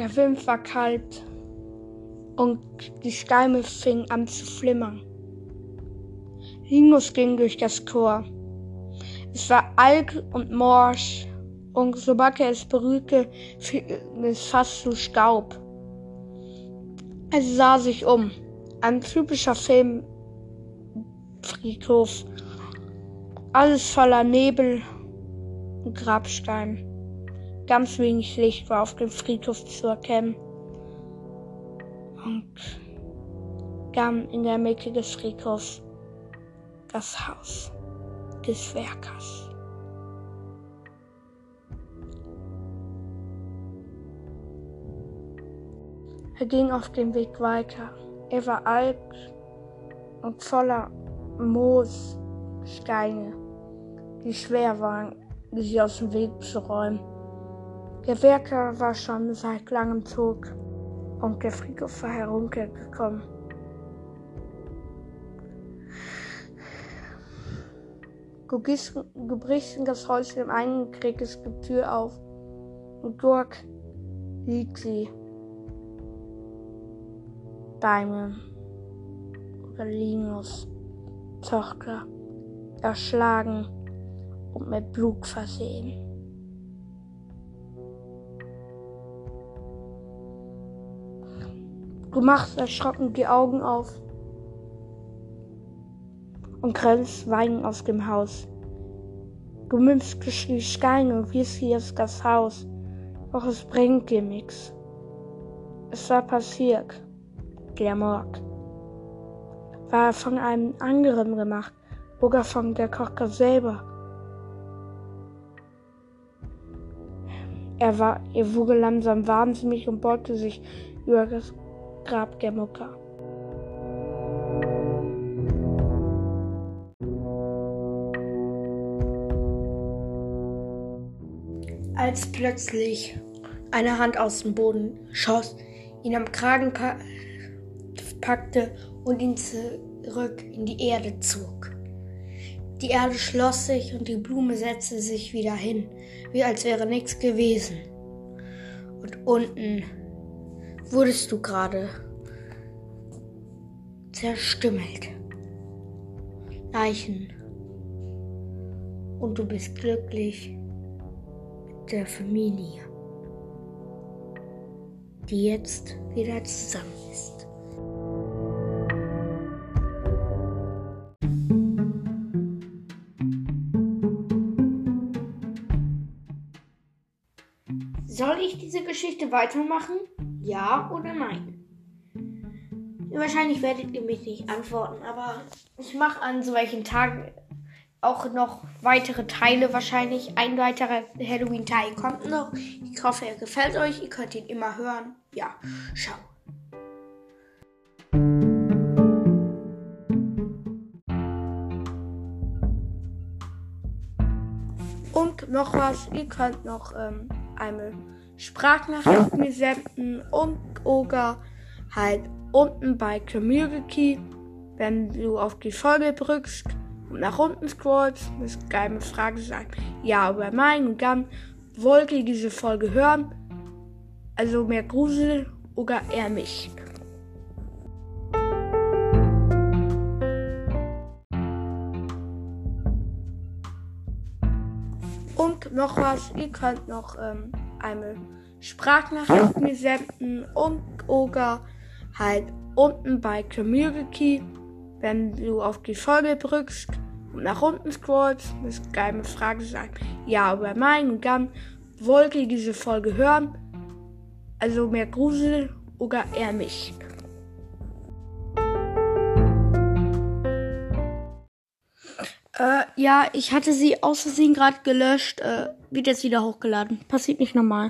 Der Wind war kalt und die Steine fingen an zu flimmern. Linus ging durch das Tor. Es war alt und morsch und sobald er es berührte, fiel es fast zu Staub. Er sah sich um. Ein typischer Filmfriedhof. Alles voller Nebel und Grabstein. Ganz wenig Licht war auf dem Friedhof zu erkennen. Und dann in der Mitte des Friedhofs das Haus des Werkers. Er ging auf dem Weg weiter. Er war alt und voller Moossteine, die schwer waren, sie aus dem Weg zu räumen. Der Werker war schon seit langem tot und der Friedhof war heruntergekommen. In das Häuschen im Eingang, kriegst die Tür auf und dort liegt sie. Beine oder Linus Tochter erschlagen und mit Blut versehen. Du machst erschrocken die Augen auf und grenzt Wein aus dem Haus. Du nimmst die Steine und wirst hier das Haus, doch es bringt dir nichts. Es war passiert, der Mord. War von einem anderen gemacht, oder von der Kocher selber. Er, war, er wurde langsam wahnsinnig und beugte sich über das Grab der Mutter. Als plötzlich eine Hand aus dem Boden schoss, ihn am Kragen packte und ihn zurück in die Erde zog. Die Erde schloss sich und die Blume setzte sich wieder hin, wie als wäre nichts gewesen. Und unten wurdest du gerade zerstümmelt. Leichen. Und du bist glücklich mit der Familie, die jetzt wieder zusammen ist. Soll ich diese Geschichte weitermachen? Ja oder nein? Wahrscheinlich werdet ihr mich nicht antworten, aber ich mache an solchen Tagen auch noch weitere Teile wahrscheinlich. Ein weiterer Halloween-Teil kommt noch. Ich hoffe, er gefällt euch. Ihr könnt ihn immer hören. Ja, ciao. Und noch was, ihr könnt noch ähm, eine Sprachnachricht mir senden und oder halt unten bei Community, wenn du auf die Folge drückst und nach unten scrollst, muss geile Frage sein. Ja oder nein und dann wollt ihr diese Folge hören, also mehr Grusel oder eher nicht. Und noch was, ihr könnt noch ähm, eine Sprachnachricht mir senden und oder halt unten bei Community, wenn du auf die Folge drückst und nach unten scrollst, muss geile Frage sein. Ja oder nein und dann wollt ihr diese Folge hören, also mehr Grusel oder eher nicht. Äh, ja, ich hatte sie aus Versehen gerade gelöscht. Äh, wird jetzt wieder hochgeladen. Passiert nicht normal.